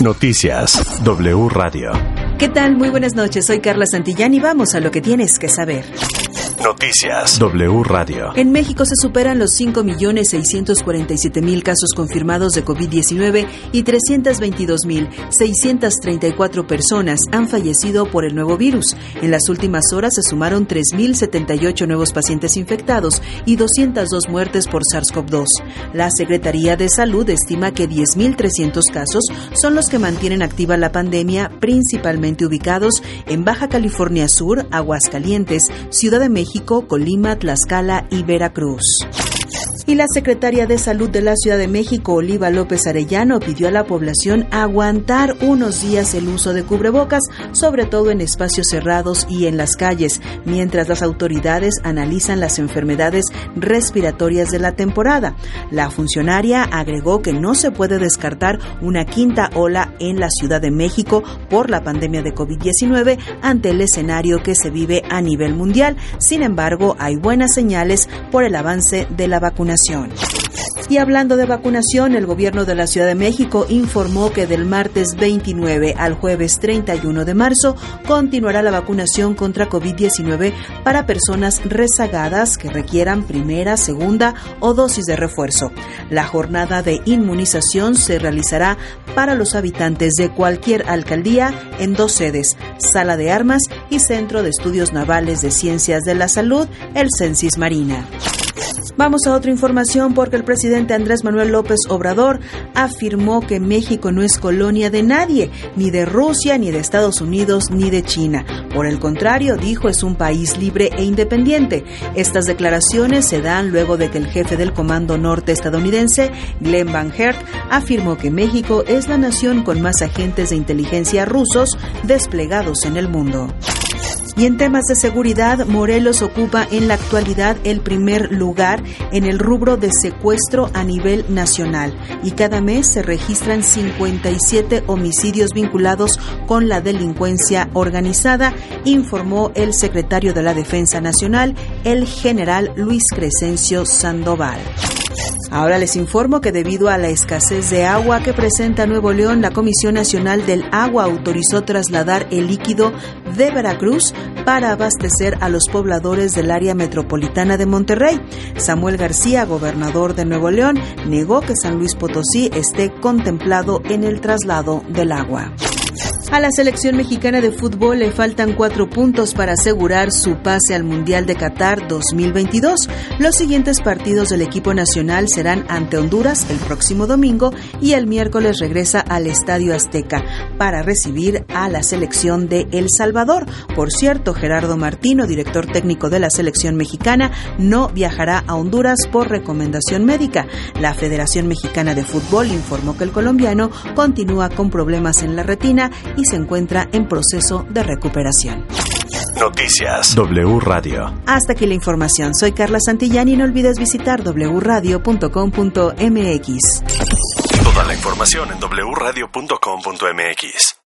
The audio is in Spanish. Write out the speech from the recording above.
Noticias W Radio. ¿Qué tal? Muy buenas noches. Soy Carla Santillán y vamos a lo que tienes que saber. Noticias W Radio. En México se superan los 5.647.000 casos confirmados de COVID-19 y 322.634 personas han fallecido por el nuevo virus. En las últimas horas se sumaron 3.078 nuevos pacientes infectados y 202 muertes por SARS-CoV-2. La Secretaría de Salud estima que 10.300 casos son los que mantienen activa la pandemia, principalmente ubicados en Baja California Sur, Aguascalientes, Ciudad de México, Colima, Tlaxcala y Veracruz. Y la secretaria de Salud de la Ciudad de México, Oliva López Arellano, pidió a la población aguantar unos días el uso de cubrebocas, sobre todo en espacios cerrados y en las calles, mientras las autoridades analizan las enfermedades respiratorias de la temporada. La funcionaria agregó que no se puede descartar una quinta ola en la Ciudad de México por la pandemia de COVID-19 ante el escenario que se vive a nivel mundial. Sin embargo, hay buenas señales por el avance de la y hablando de vacunación, el gobierno de la Ciudad de México informó que del martes 29 al jueves 31 de marzo continuará la vacunación contra COVID-19 para personas rezagadas que requieran primera, segunda o dosis de refuerzo. La jornada de inmunización se realizará para los habitantes de cualquier alcaldía en dos sedes, Sala de Armas y Centro de Estudios Navales de Ciencias de la Salud, el Censis Marina. Vamos a otra información porque el presidente Andrés Manuel López Obrador afirmó que México no es colonia de nadie, ni de Rusia, ni de Estados Unidos, ni de China. Por el contrario, dijo, es un país libre e independiente. Estas declaraciones se dan luego de que el jefe del Comando Norte estadounidense, Glenn Van Hert, afirmó que México es la nación con más agentes de inteligencia rusos desplegados en el mundo. Y en temas de seguridad, Morelos ocupa en la actualidad el primer lugar en el rubro de secuestro a nivel nacional y cada mes se registran 57 homicidios vinculados con la delincuencia organizada, informó el secretario de la Defensa Nacional, el general Luis Crescencio Sandoval. Ahora les informo que debido a la escasez de agua que presenta Nuevo León, la Comisión Nacional del Agua autorizó trasladar el líquido de Veracruz para abastecer a los pobladores del área metropolitana de Monterrey. Samuel García, gobernador de Nuevo León, negó que San Luis Potosí esté contemplado en el traslado del agua. A la selección mexicana de fútbol le faltan cuatro puntos para asegurar su pase al Mundial de Qatar 2022. Los siguientes partidos del equipo nacional serán ante Honduras el próximo domingo y el miércoles regresa al Estadio Azteca para recibir a la selección de El Salvador. Por cierto, Gerardo Martino, director técnico de la selección mexicana, no viajará a Honduras por recomendación médica. La Federación Mexicana de Fútbol informó que el colombiano continúa con problemas en la retina y se encuentra en proceso de recuperación. Noticias W Radio. Hasta aquí la información. Soy Carla Santillán y no olvides visitar wradio.com.mx. Toda la información en wradio.com.mx.